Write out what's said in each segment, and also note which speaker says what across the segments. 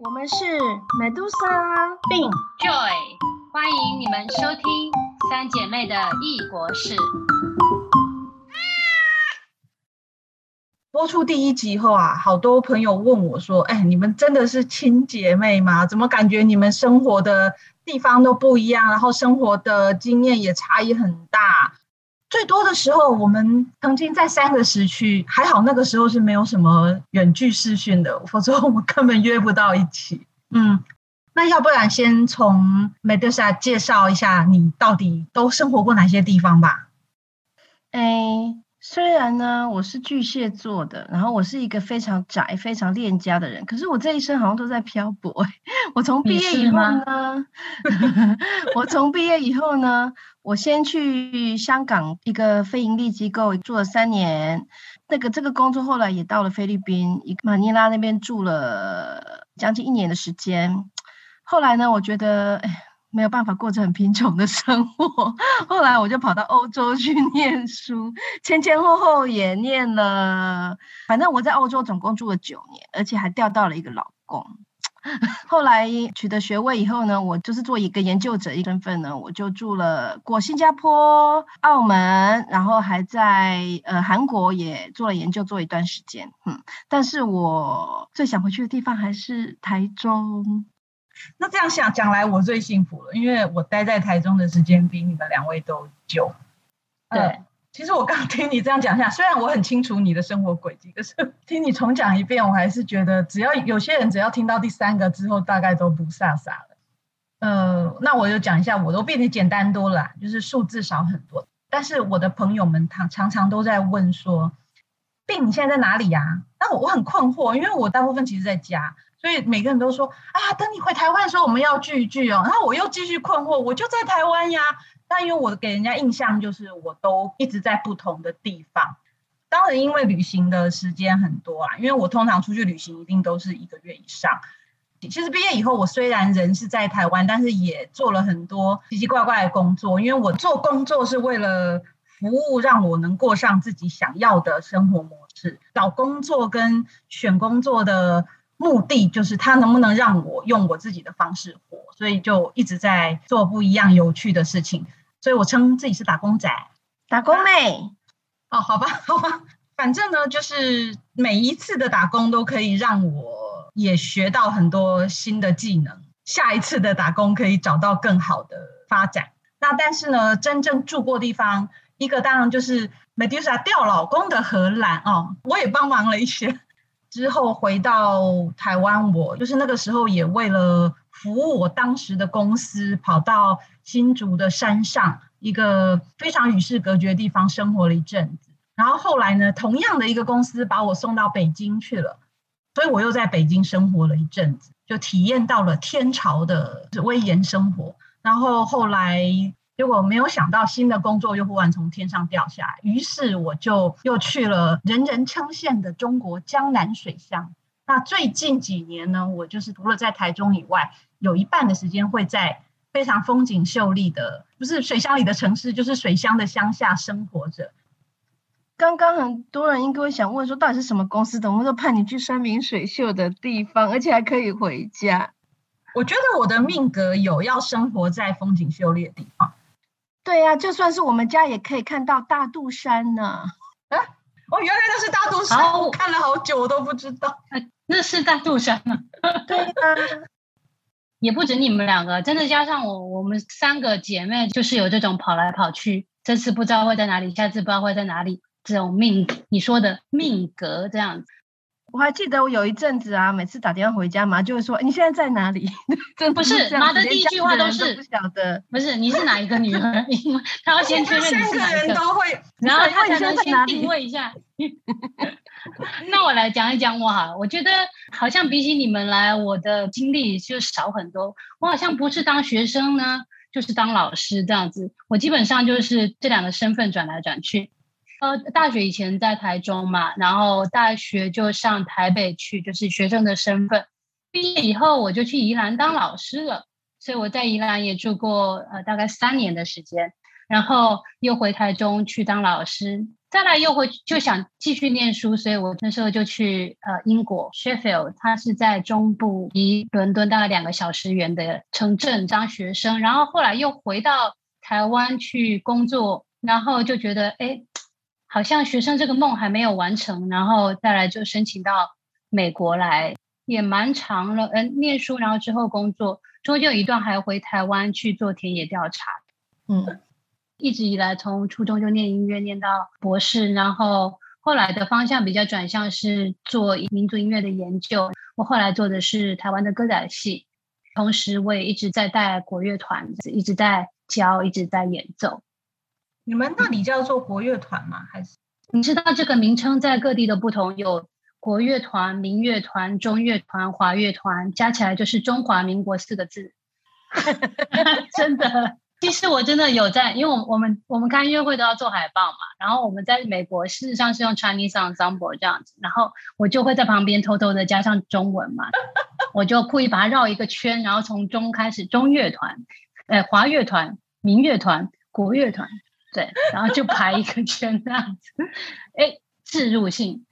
Speaker 1: 我们是 Medusa
Speaker 2: 并
Speaker 3: Joy，欢迎你们收听三姐妹的异国事。
Speaker 2: 播出第一集后啊，好多朋友问我说：“哎，你们真的是亲姐妹吗？怎么感觉你们生活的地方都不一样，然后生活的经验也差异很大？最多的时候，我们曾经在三个时区，还好那个时候是没有什么远距视讯的，否则我们根本约不到一起。”嗯，那要不然先从 Medusa 介绍一下你到底都生活过哪些地方吧。
Speaker 1: 哎。虽然呢，我是巨蟹座的，然后我是一个非常宅、非常恋家的人，可是我这一生好像都在漂泊。我从毕业以后呢，我从毕业以后呢，我先去香港一个非盈利机构做了三年，那个这个工作后来也到了菲律宾一马尼拉那边住了将近一年的时间。后来呢，我觉得，哎。没有办法过着很贫穷的生活，后来我就跑到欧洲去念书，前前后后也念了，反正我在欧洲总共住了九年，而且还调到了一个老公。后来取得学位以后呢，我就是做一个研究者一身份呢，我就住了过新加坡、澳门，然后还在呃韩国也做了研究做一段时间，嗯，但是我最想回去的地方还是台中。
Speaker 2: 那这样想讲来，我最幸福了，因为我待在台中的时间比你们两位都久。
Speaker 3: 对，
Speaker 2: 其实我刚听你这样讲下，虽然我很清楚你的生活轨迹，可是 听你重讲一遍，我还是觉得，只要有些人只要听到第三个之后，大概都不飒飒了。呃，那我就讲一下，我都变得简单多了，就是数字少很多。但是我的朋友们常常常都在问说，病你现在在哪里呀？那我我很困惑，因为我大部分其实在家。所以每个人都说啊，等你回台湾的时候，我们要聚一聚哦。然后我又继续困惑，我就在台湾呀。但因为我给人家印象就是我都一直在不同的地方。当然，因为旅行的时间很多啊，因为我通常出去旅行一定都是一个月以上。其实毕业以后，我虽然人是在台湾，但是也做了很多奇奇怪怪的工作。因为我做工作是为了服务，让我能过上自己想要的生活模式。找工作跟选工作的。目的就是他能不能让我用我自己的方式活，所以就一直在做不一样有趣的事情。所以我称自己是打工仔、
Speaker 1: 打工妹。
Speaker 2: 哦，好吧，好吧，反正呢，就是每一次的打工都可以让我也学到很多新的技能，下一次的打工可以找到更好的发展。那但是呢，真正住过地方，一个当然就是 Medusa 掉老公的荷兰哦，我也帮忙了一些。之后回到台湾，我就是那个时候也为了服务我当时的公司，跑到新竹的山上一个非常与世隔绝的地方生活了一阵子。然后后来呢，同样的一个公司把我送到北京去了，所以我又在北京生活了一阵子，就体验到了天朝的威严生活。然后后来。结果没有想到新的工作又忽然从天上掉下来，于是我就又去了人人称羡的中国江南水乡。那最近几年呢，我就是除了在台中以外，有一半的时间会在非常风景秀丽的，不是水乡里的城市，就是水乡的乡下生活着。
Speaker 1: 刚刚很多人应该会想问说，到底是什么公司怎么会都派你去山明水秀的地方，而且还可以回家。
Speaker 2: 我觉得我的命格有要生活在风景秀丽的地方。
Speaker 1: 对呀，就算是我们家也可以看到大肚山呢。
Speaker 2: 啊，哦，原来那是大肚山，我看了好久，我都不知道。
Speaker 3: 那是大肚山吗？
Speaker 1: 对啊，
Speaker 3: 也不止你们两个，真的加上我，我们三个姐妹就是有这种跑来跑去，这次不知道会在哪里，下次不知道会在哪里，这种命，你说的命格这样子。
Speaker 1: 我还记得我有一阵子啊，每次打电话回家，妈就会说：“你现在在哪里？”
Speaker 3: 不是妈的第一句话都是
Speaker 1: 不晓得，
Speaker 3: 不是你是哪一个女儿？因为他要先确认你是哪一个，然后他才能先定位一下。那我来讲一讲我哈，我觉得好像比起你们来，我的经历就少很多。我好像不是当学生呢，就是当老师这样子。我基本上就是这两个身份转来转去。呃，大学以前在台中嘛，然后大学就上台北去，就是学生的身份。毕业以后，我就去宜兰当老师了，所以我在宜兰也住过呃大概三年的时间，然后又回台中去当老师。再来又回就想继续念书，所以我那时候就去呃英国 Sheffield，它是在中部离伦敦大概两个小时远的城镇当学生，然后后来又回到台湾去工作，然后就觉得哎，好像学生这个梦还没有完成，然后再来就申请到美国来，也蛮长了，嗯，念书然后之后工作，中间有一段还回台湾去做田野调查，嗯。一直以来，从初中就念音乐，念到博士，然后后来的方向比较转向是做民族音乐的研究。我后来做的是台湾的歌仔戏，同时我也一直在带国乐团，一直在教，一直在演奏。
Speaker 2: 你们那里叫做国乐团吗？还是
Speaker 3: 你知道这个名称在各地的不同，有国乐团、民乐团、中乐团、华乐团，加起来就是中华民国四个字。真的。其实我真的有在，因为我我们我们开音乐会都要做海报嘛，然后我们在美国事实上是用 Chinese ensemble 这样子，然后我就会在旁边偷偷的加上中文嘛，我就故意把它绕一个圈，然后从中开始中乐团，呃华乐团、民乐团、国乐团，对，然后就排一个圈这样子，哎，自入性。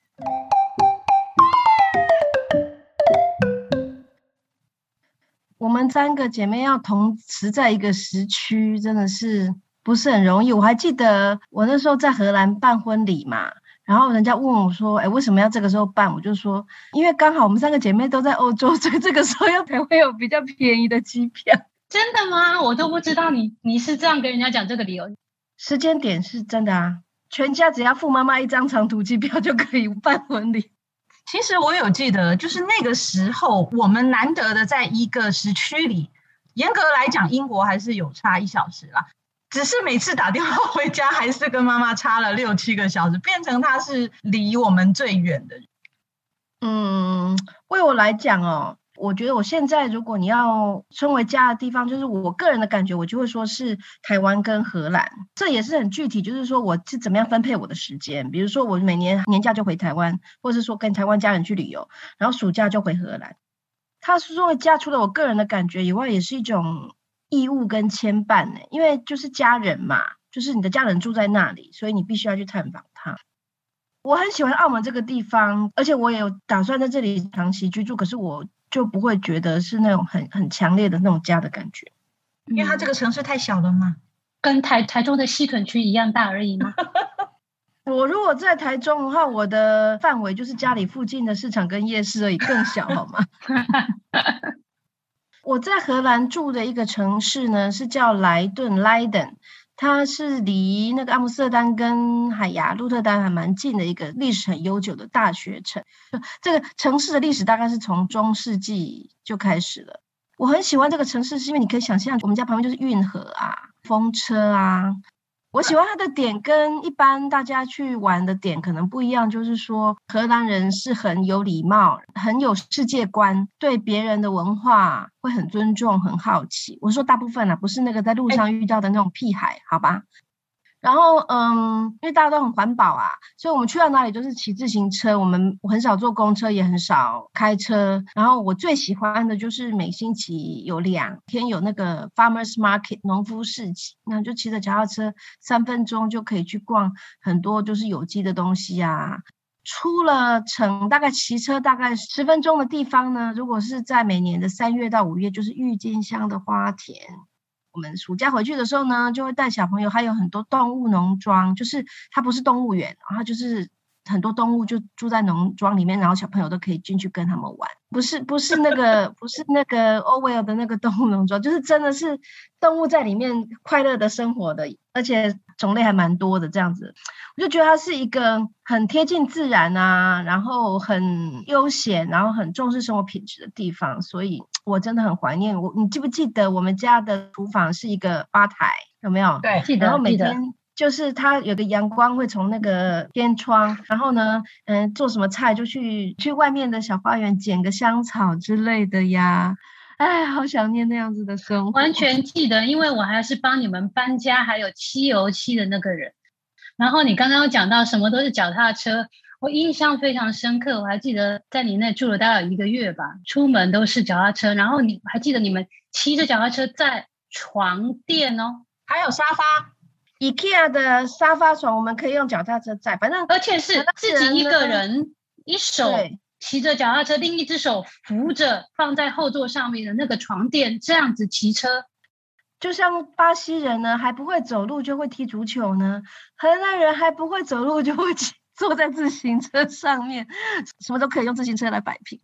Speaker 1: 我们三个姐妹要同时在一个时区，真的是不是很容易。我还记得我那时候在荷兰办婚礼嘛，然后人家问我说：“哎，为什么要这个时候办？”我就说：“因为刚好我们三个姐妹都在欧洲，所以这个时候要才会有比较便宜的机票。”
Speaker 3: 真的吗？我都不知道你你是这样跟人家讲这个理由。
Speaker 1: 时间点是真的啊，全家只要付妈妈一张长途机票就可以办婚礼。
Speaker 2: 其实我有记得，就是那个时候，我们难得的在一个时区里，严格来讲，英国还是有差一小时啦。只是每次打电话回家，还是跟妈妈差了六七个小时，变成他是离我们最远的。
Speaker 1: 嗯，为我来讲哦。我觉得我现在，如果你要称为家的地方，就是我个人的感觉，我就会说是台湾跟荷兰。这也是很具体，就是说我是怎么样分配我的时间。比如说，我每年年假就回台湾，或者是说跟台湾家人去旅游，然后暑假就回荷兰。他是说家除了我个人的感觉以外，也是一种义务跟牵绊呢。因为就是家人嘛，就是你的家人住在那里，所以你必须要去探访他。我很喜欢澳门这个地方，而且我也打算在这里长期居住。可是我。就不会觉得是那种很很强烈的那种家的感觉，
Speaker 2: 因为它这个城市太小了嘛，
Speaker 3: 跟台台中的西屯区一样大而已嘛。
Speaker 1: 我如果在台中的话，我的范围就是家里附近的市场跟夜市而已，更小好吗？我在荷兰住的一个城市呢，是叫莱顿 （Leiden）。它是离那个阿姆斯特丹跟海牙鹿特丹还蛮近的一个历史很悠久的大学城。这个城市的历史大概是从中世纪就开始了。我很喜欢这个城市，是因为你可以想象，我们家旁边就是运河啊，风车啊。我喜欢他的点跟一般大家去玩的点可能不一样，就是说荷兰人是很有礼貌、很有世界观，对别人的文化会很尊重、很好奇。我说大部分啊，不是那个在路上遇到的那种屁孩，好吧？然后，嗯，因为大家都很环保啊，所以我们去到哪里都是骑自行车。我们很少坐公车，也很少开车。然后我最喜欢的就是每星期有两天有那个 farmers market 农夫市集，那就骑着脚踏车三分钟就可以去逛很多就是有机的东西啊。出了城大概骑车大概十分钟的地方呢，如果是在每年的三月到五月，就是郁金香的花田。我们暑假回去的时候呢，就会带小朋友，还有很多动物农庄，就是它不是动物园，然后就是很多动物就住在农庄里面，然后小朋友都可以进去跟他们玩。不是不是那个不是那个欧威尔的那个动物农庄，就是真的是动物在里面快乐的生活的，而且种类还蛮多的这样子。我就觉得它是一个很贴近自然啊，然后很悠闲，然后很重视生活品质的地方，所以。我真的很怀念我，你记不记得我们家的厨房是一个吧台，有没有？
Speaker 2: 对，
Speaker 3: 记得。
Speaker 1: 然后每天就是它有个阳光会从那个天窗，然后呢，嗯，做什么菜就去去外面的小花园捡个香草之类的呀。哎，好想念那样子的生活。
Speaker 3: 完全记得，因为我还是帮你们搬家还有漆油漆的那个人。然后你刚刚讲到什么都是脚踏车。我印象非常深刻，我还记得在你那住了大概一个月吧，出门都是脚踏车，然后你还记得你们骑着脚踏车在床垫哦，
Speaker 2: 还有沙发
Speaker 1: ，IKEA 的沙发床，我们可以用脚踏车载，反正
Speaker 3: 而且是自己一个人，一手骑着脚踏车，另一只手扶着放在后座上面的那个床垫，这样子骑车。
Speaker 1: 就像巴西人呢，还不会走路就会踢足球呢；荷兰人还不会走路就会 坐在自行车上面，什么都可以用自行车来摆平。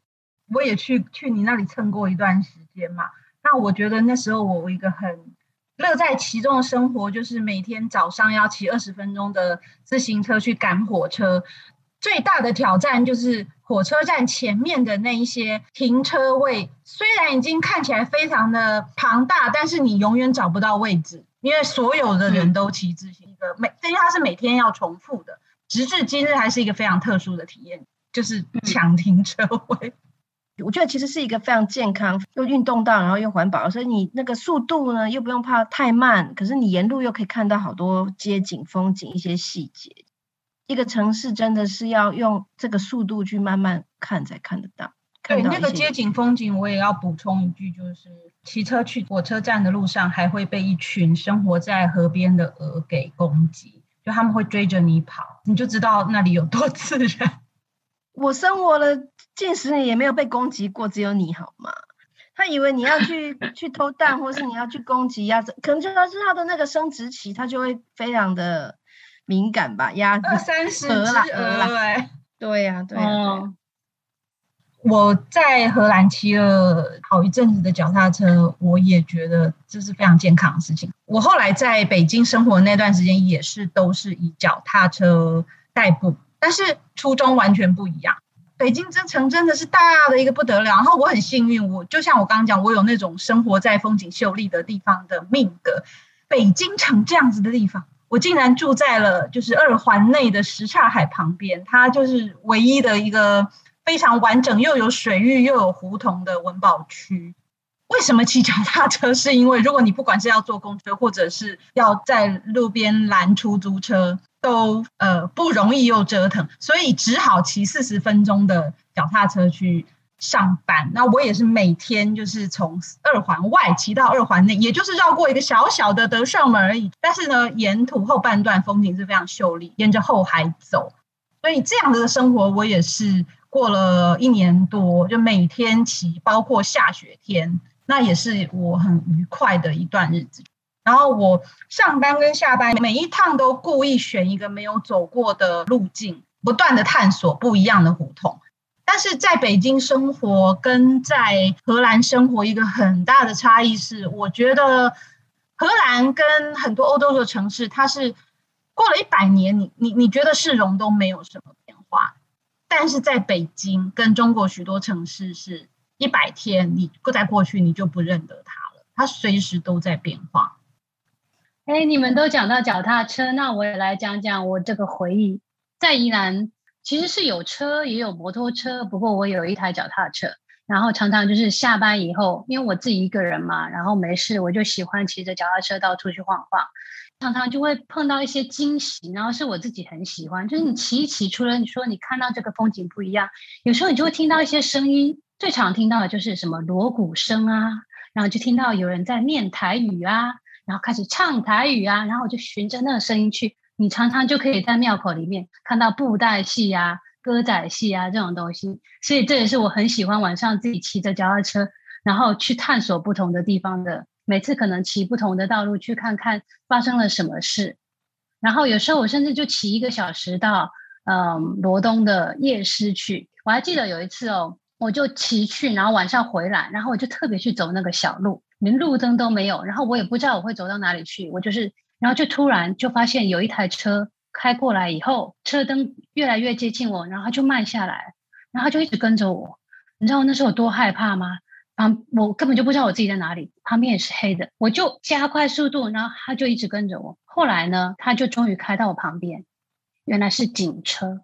Speaker 2: 我也去去你那里蹭过一段时间嘛，那我觉得那时候我一个很。乐在其中的生活就是每天早上要骑二十分钟的自行车去赶火车，最大的挑战就是火车站前面的那一些停车位，虽然已经看起来非常的庞大，但是你永远找不到位置，因为所有的人都骑自行车，每因为它是每天要重复的，直至今日还是一个非常特殊的体验，就是抢停车位。
Speaker 1: 我觉得其实是一个非常健康又运动到，然后又环保，所以你那个速度呢又不用怕太慢，可是你沿路又可以看到好多街景、风景一些细节。一个城市真的是要用这个速度去慢慢看才看得到。
Speaker 2: 对，那个街景风景我也要补充一句，就是骑车去火车站的路上，还会被一群生活在河边的鹅给攻击，就他们会追着你跑，你就知道那里有多自然。
Speaker 1: 我生活了近十年也没有被攻击过，只有你好吗？他以为你要去 去偷蛋，或是你要去攻击鸭子，可能就是他的那个生殖期，他就会非常的敏感吧。鸭子
Speaker 2: 三十只鹅，
Speaker 1: 对呀，对呀。
Speaker 2: 我在荷兰骑了好一阵子的脚踏车，我也觉得这是非常健康的事情。我后来在北京生活那段时间，也是都是以脚踏车代步。但是初衷完全不一样。北京这城真的是大的一个不得了。然后我很幸运，我就像我刚刚讲，我有那种生活在风景秀丽的地方的命格。北京城这样子的地方，我竟然住在了就是二环内的什刹海旁边，它就是唯一的一个非常完整又有水域又有胡同的文保区。为什么骑脚踏车？是因为如果你不管是要坐公车，或者是要在路边拦出租车。都呃不容易又折腾，所以只好骑四十分钟的脚踏车去上班。那我也是每天就是从二环外骑到二环内，也就是绕过一个小小的德胜门而已。但是呢，沿途后半段风景是非常秀丽，沿着后海走。所以这样的生活我也是过了一年多，就每天骑，包括下雪天，那也是我很愉快的一段日子。然后我上班跟下班每一趟都故意选一个没有走过的路径，不断的探索不一样的胡同。但是在北京生活跟在荷兰生活一个很大的差异是，我觉得荷兰跟很多欧洲的城市，它是过了一百年，你你你觉得市容都没有什么变化。但是在北京跟中国许多城市，是一百天你再过去你就不认得它了，它随时都在变化。
Speaker 3: 哎，你们都讲到脚踏车，那我也来讲讲我这个回忆。在宜兰其实是有车也有摩托车，不过我有一台脚踏车，然后常常就是下班以后，因为我自己一个人嘛，然后没事我就喜欢骑着脚踏车到处去晃晃，常常就会碰到一些惊喜，然后是我自己很喜欢。就是你骑一骑，除了你说你看到这个风景不一样，有时候你就会听到一些声音，最常听到的就是什么锣鼓声啊，然后就听到有人在念台语啊。然后开始唱台语啊，然后我就循着那个声音去。你常常就可以在庙口里面看到布袋戏啊、歌仔戏啊这种东西，所以这也是我很喜欢晚上自己骑着脚踏车，然后去探索不同的地方的。每次可能骑不同的道路去看看发生了什么事，然后有时候我甚至就骑一个小时到嗯罗东的夜市去。我还记得有一次哦，我就骑去，然后晚上回来，然后我就特别去走那个小路。连路灯都没有，然后我也不知道我会走到哪里去。我就是，然后就突然就发现有一台车开过来以后，车灯越来越接近我，然后就慢下来，然后就一直跟着我。你知道那时候有多害怕吗？旁我根本就不知道我自己在哪里，旁边也是黑的，我就加快速度，然后他就一直跟着我。后来呢，他就终于开到我旁边，原来是警车，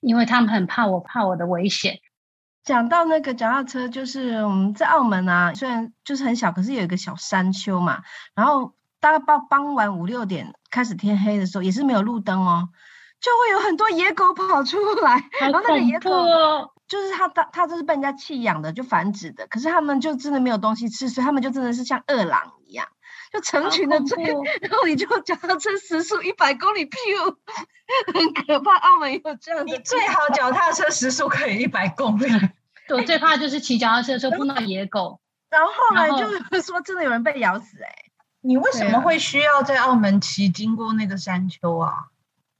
Speaker 3: 因为他们很怕我，怕我的危险。
Speaker 1: 讲到那个脚踏车，就是我们在澳门啊，虽然就是很小，可是有一个小山丘嘛。然后大概傍傍晚五六点开始天黑的时候，也是没有路灯哦，就会有很多野狗跑出来。然后那个野狗就是它，它它就是被人家弃养的，就繁殖的。可是他们就真的没有东西吃，所以他们就真的是像饿狼就成群的追，然后你就 脚踏车时速一百公里，噗，很可怕。澳门有这样的，
Speaker 2: 你最好脚踏车时速可以一百公里。
Speaker 3: 我最怕就是骑脚踏车的时候碰到野狗，
Speaker 1: 然后后来就是说真的有人被咬死哎。
Speaker 2: 你为什么会需要在澳门骑经过那个山丘啊？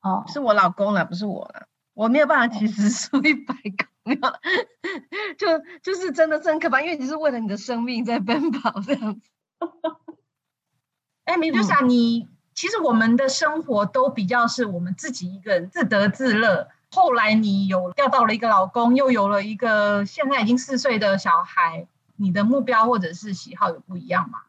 Speaker 1: 哦，是我老公了，不是我了，我没有办法骑时速一百公里，就就是真的真可怕，因为你是为了你的生命在奔跑这样子。
Speaker 2: 哎，米杜莎，你其实我们的生活都比较是我们自己一个人自得自乐。后来你有钓到了一个老公，又有了一个现在已经四岁的小孩，你的目标或者是喜好有不一样吗？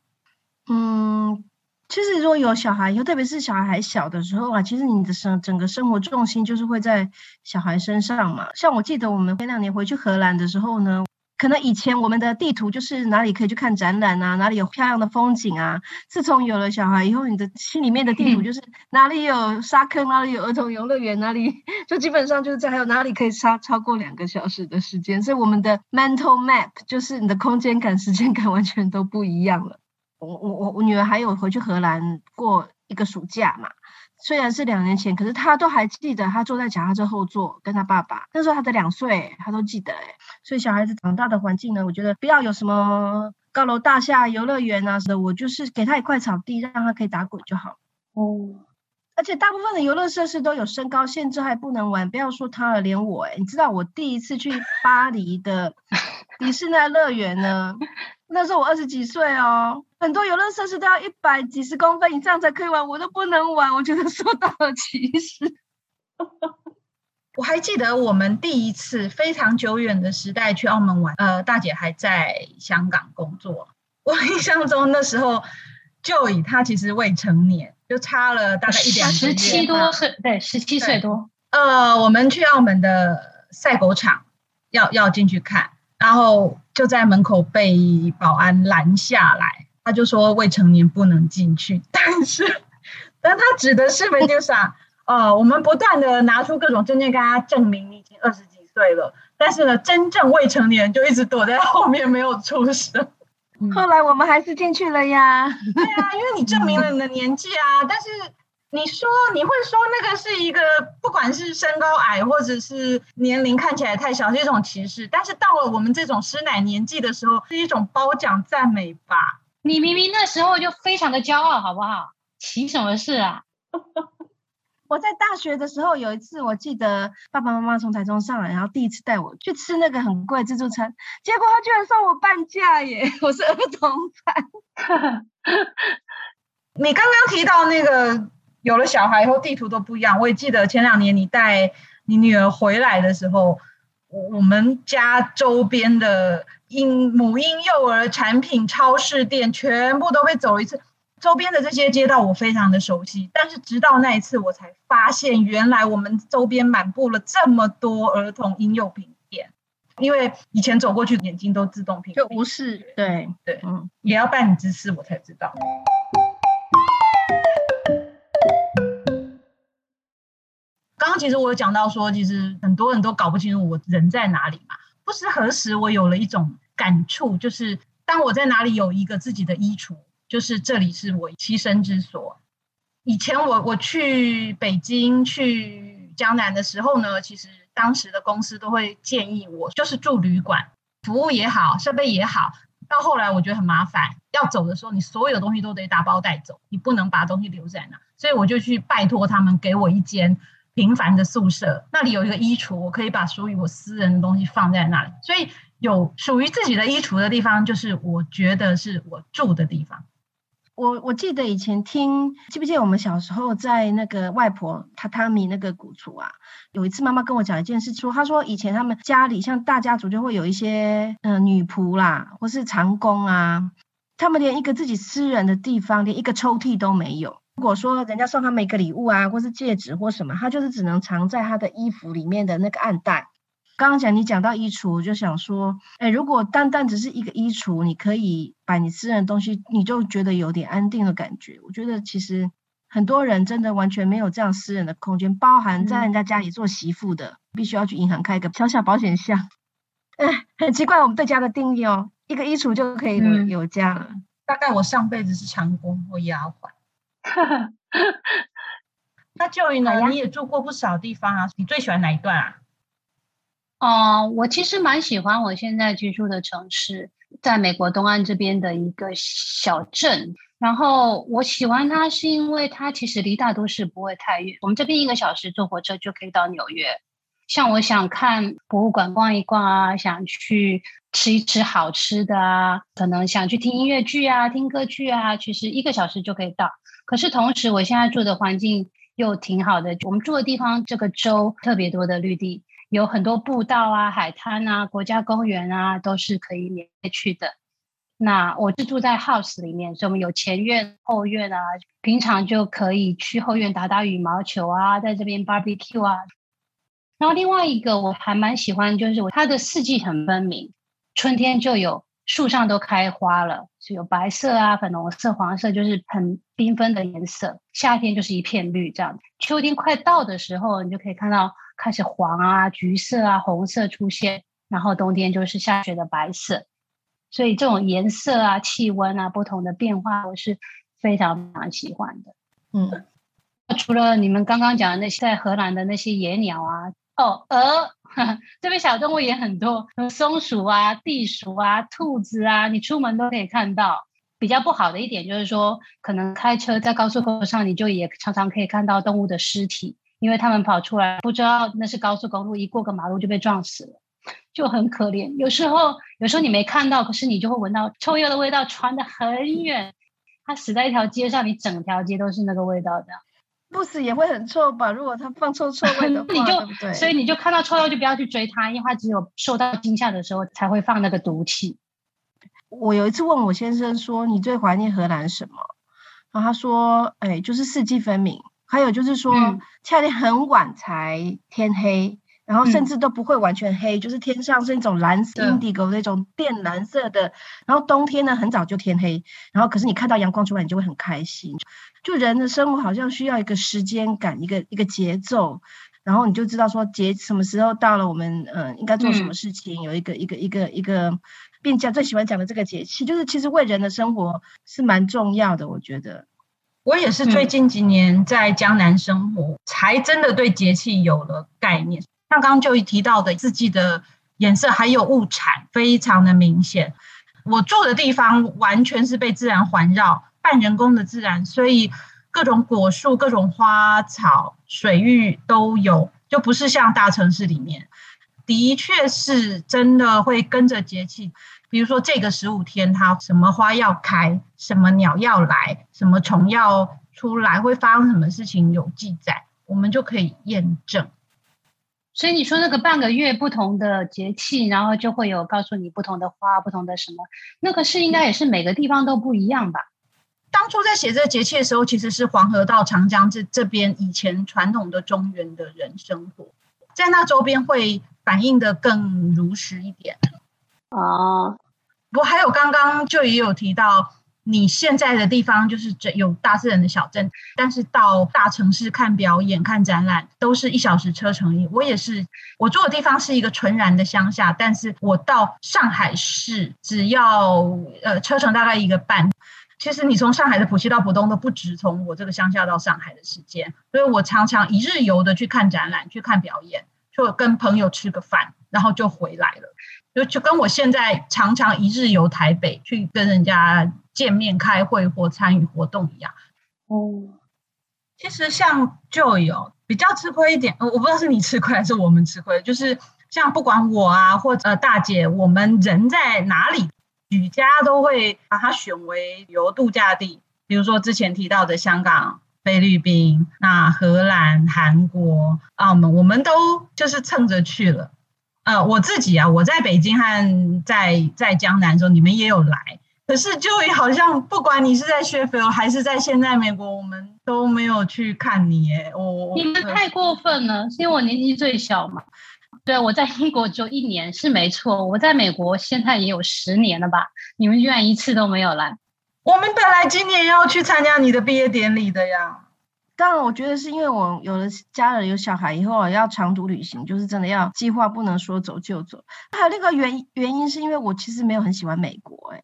Speaker 1: 嗯，其实如果有小孩以后，特别是小孩还小的时候啊，其实你的生整个生活重心就是会在小孩身上嘛。像我记得我们前两年回去荷兰的时候呢，可能以前我们的地图就是哪里可以去看展览啊，哪里有漂亮的风景啊。自从有了小孩以后，你的心里面的地图 就是哪里有沙坑，哪里有儿童游乐园，哪里就基本上就是在还有哪里可以超超过两个小时的时间。所以我们的 mental map 就是你的空间感、时间感完全都不一样了。我我我我女儿还有回去荷兰过一个暑假嘛，虽然是两年前，可是他都还记得，他坐在脚踏车后座跟他爸爸，那时候他才两岁，他都记得哎。所以小孩子长大的环境呢，我觉得不要有什么高楼大厦、游乐园啊什么的，我就是给他一块草地，让他可以打滚就好。哦，而且大部分的游乐设施都有身高限制，还不能玩。不要说他了，连我哎，你知道我第一次去巴黎的 迪士尼乐园呢？那时候我二十几岁哦，很多游乐设施都要一百几十公分以上才可以玩，我都不能玩，我觉得受到了歧视。
Speaker 2: 我还记得我们第一次非常久远的时代去澳门玩，呃，大姐还在香港工作。我印象中那时候就以她其实未成年，就差了大概一两
Speaker 3: 十七多岁，对，十七岁多。
Speaker 2: 呃，我们去澳门的赛狗场要要进去看。然后就在门口被保安拦下来，他就说未成年不能进去。但是，但他指的是没就啥？呃，我们不断的拿出各种证件跟他证明你已经二十几岁了，但是呢，真正未成年就一直躲在后面没有出声。
Speaker 1: 后来我们还是进去了呀。
Speaker 2: 对啊，因为你证明了你的年纪啊，但是。你说你会说那个是一个，不管是身高矮或者是年龄看起来太小是一种歧视，但是到了我们这种师奶年纪的时候，是一种褒奖赞美吧？
Speaker 3: 你明明那时候就非常的骄傲，好不好？歧什么事啊？
Speaker 1: 我在大学的时候有一次，我记得爸爸妈妈从台中上来，然后第一次带我去吃那个很贵自助餐，结果他居然送我半价耶！我是儿童餐。
Speaker 2: 你刚刚提到那个。有了小孩以后，地图都不一样。我也记得前两年你带你女儿回来的时候，我我们家周边的婴母婴幼儿产品超市店全部都被走一次。周边的这些街道我非常的熟悉，但是直到那一次，我才发现原来我们周边满布了这么多儿童婴幼品店。因为以前走过去眼睛都自动屏
Speaker 1: 就无视，对
Speaker 2: 对，嗯，也要办你姿势，我才知道。刚刚其实我有讲到说，其实很多人都搞不清楚我人在哪里嘛。不知何时，我有了一种感触，就是当我在哪里有一个自己的衣橱，就是这里是我栖身之所。以前我我去北京、去江南的时候呢，其实当时的公司都会建议我，就是住旅馆，服务也好，设备也好。到后来我觉得很麻烦，要走的时候你所有东西都得打包带走，你不能把东西留在那，所以我就去拜托他们给我一间。平凡的宿舍，那里有一个衣橱，我可以把属于我私人的东西放在那里。所以有属于自己的衣橱的地方，就是我觉得是我住的地方。
Speaker 1: 我我记得以前听，记不记得我们小时候在那个外婆榻榻米那个古厝啊？有一次妈妈跟我讲一件事，说她说以前他们家里像大家族就会有一些嗯女仆啦，或是长工啊，他们连一个自己私人的地方，连一个抽屉都没有。如果说人家送他们一个礼物啊，或是戒指或什么，他就是只能藏在他的衣服里面的那个暗袋。刚刚讲你讲到衣橱，我就想说，哎，如果单单只是一个衣橱，你可以把你私人的东西，你就觉得有点安定的感觉。我觉得其实很多人真的完全没有这样私人的空间，包含在人家家里做媳妇的，必须要去银行开一个 小小保险箱。哎，很奇怪，我们对家的定义哦，一个衣橱就可以有家了。
Speaker 2: 大概我上辈子是长工或丫鬟。那教育呢？你也住过不少地方啊，你最喜欢哪一段啊？
Speaker 3: 哦，我其实蛮喜欢我现在居住的城市，在美国东岸这边的一个小镇。然后我喜欢它，是因为它其实离大都市不会太远，我们这边一个小时坐火车就可以到纽约。像我想看博物馆逛一逛啊，想去吃一吃好吃的啊，可能想去听音乐剧啊、听歌剧啊，其实一个小时就可以到。可是同时，我现在住的环境又挺好的，我们住的地方这个州特别多的绿地。有很多步道啊、海滩啊、国家公园啊，都是可以免费去的。那我是住在 house 里面，所以我们有前院、后院啊，平常就可以去后院打打羽毛球啊，在这边 barbecue 啊。然后另外一个我还蛮喜欢，就是它的四季很分明，春天就有树上都开花了，是有白色啊、粉红色、黄色，就是很缤纷的颜色。夏天就是一片绿这样，秋天快到的时候，你就可以看到。开始黄啊、橘色啊、红色出现，然后冬天就是下雪的白色，所以这种颜色啊、气温啊不同的变化，我是非常非常喜欢的。嗯，除了你们刚刚讲的那些在荷兰的那些野鸟啊，哦，鹅，这边小动物也很多，松鼠啊、地鼠啊、兔子啊，你出门都可以看到。比较不好的一点就是说，可能开车在高速公路上，你就也常常可以看到动物的尸体。因为他们跑出来，不知道那是高速公路，一过个马路就被撞死了，就很可怜。有时候，有时候你没看到，可是你就会闻到臭鼬的味道传得很远。它死在一条街上，你整条街都是那个味道的。
Speaker 1: 不死也会很臭吧？如果它放臭臭味的 话，
Speaker 3: 你
Speaker 1: 就对？
Speaker 3: 所以你就看到臭鼬就不要去追它，因为它只有受到惊吓的时候才会放那个毒气。
Speaker 1: 我有一次问我先生说：“你最怀念荷兰什么？”然后他说：“哎，就是四季分明。”还有就是说，夏天很晚才天黑，然后甚至都不会完全黑，就是天上是那种蓝色、indigo 那种靛蓝色的。然后冬天呢，很早就天黑，然后可是你看到阳光出来，你就会很开心。就人的生活好像需要一个时间感，一个一个节奏，然后你就知道说节什么时候到了，我们嗯应该做什么事情，有一个一个一个一个，并且最喜欢讲的这个节气，就是其实为人的生活是蛮重要的，我觉得。
Speaker 2: 我也是最近几年在江南生活，才真的对节气有了概念。刚刚就提到的四季的颜色，还有物产，非常的明显。我住的地方完全是被自然环绕，半人工的自然，所以各种果树、各种花草、水域都有，就不是像大城市里面。的确是真的会跟着节气。比如说这个十五天，它什么花要开，什么鸟要来，什么虫要出来，会发生什么事情有记载，我们就可以验证。
Speaker 3: 所以你说那个半个月不同的节气，然后就会有告诉你不同的花、不同的什么，那个是应该也是每个地方都不一样吧？
Speaker 2: 当初在写这个节气的时候，其实是黄河到长江这这边以前传统的中原的人生活，在那周边会反映的更如实一点。哦。不，还有刚刚就也有提到，你现在的地方就是这有大自然的小镇，但是到大城市看表演、看展览都是一小时车程。我也是，我住的地方是一个纯然的乡下，但是我到上海市只要呃车程大概一个半。其实你从上海的浦西到浦东都不止从我这个乡下到上海的时间，所以我常常一日游的去看展览、去看表演，就跟朋友吃个饭，然后就回来了。就就跟我现在常常一日游台北去跟人家见面、开会或参与活动一样。哦，其实像就有比较吃亏一点，我不知道是你吃亏还是我们吃亏。就是像不管我啊，或者大姐，我们人在哪里，举家都会把它选为旅游度假地。比如说之前提到的香港、菲律宾、那荷兰、韩国、澳门，我们都就是蹭着去了。呃，我自己啊，我在北京和在在江南的时候，你们也有来。可是就好像不管你是在雪菲尔还是在现在美国，我们都没有去看你。耶，我
Speaker 3: 你们太过分了，是因为我年纪最小嘛？对，我在英国只有一年是没错，我在美国现在也有十年了吧？你们居然一次都没有来。
Speaker 2: 我们本来今年要去参加你的毕业典礼的呀。
Speaker 1: 当然，我觉得是因为我有了家人、有小孩以后要长途旅行，就是真的要计划，不能说走就走。还有那个原原因，是因为我其实没有很喜欢美国，哎，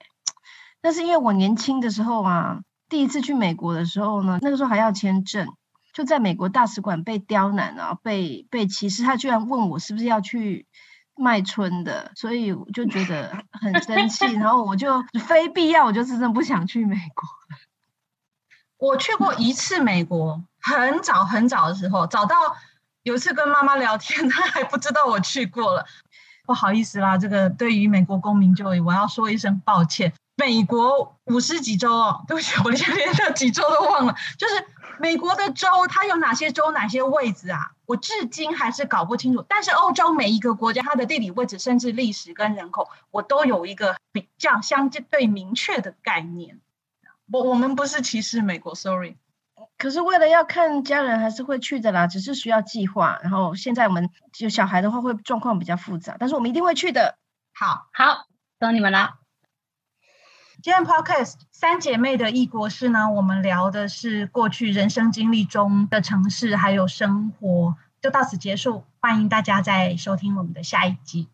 Speaker 1: 但是因为我年轻的时候啊，第一次去美国的时候呢，那个时候还要签证，就在美国大使馆被刁难啊，被被歧视。他居然问我是不是要去卖春的，所以我就觉得很生气，然后我就非必要，我就真的不想去美国。
Speaker 2: 我去过一次美国，很早很早的时候，早到有一次跟妈妈聊天，她还不知道我去过了。不好意思啦，这个对于美国公民就我要说一声抱歉。美国五十几州哦，对不起，我连连这几州都忘了。就是美国的州，它有哪些州、哪些位置啊？我至今还是搞不清楚。但是欧洲每一个国家，它的地理位置，甚至历史跟人口，我都有一个比较相对明确的概念。我我们不是歧视美国，sorry。
Speaker 1: 可是为了要看家人，还是会去的啦，只是需要计划。然后现在我们有小孩的话，会状况比较复杂，但是我们一定会去的。
Speaker 2: 好，
Speaker 3: 好，等你们了。
Speaker 2: 今天 podcast 三姐妹的异国事呢，我们聊的是过去人生经历中的城市还有生活，就到此结束。欢迎大家再收听我们的下一集。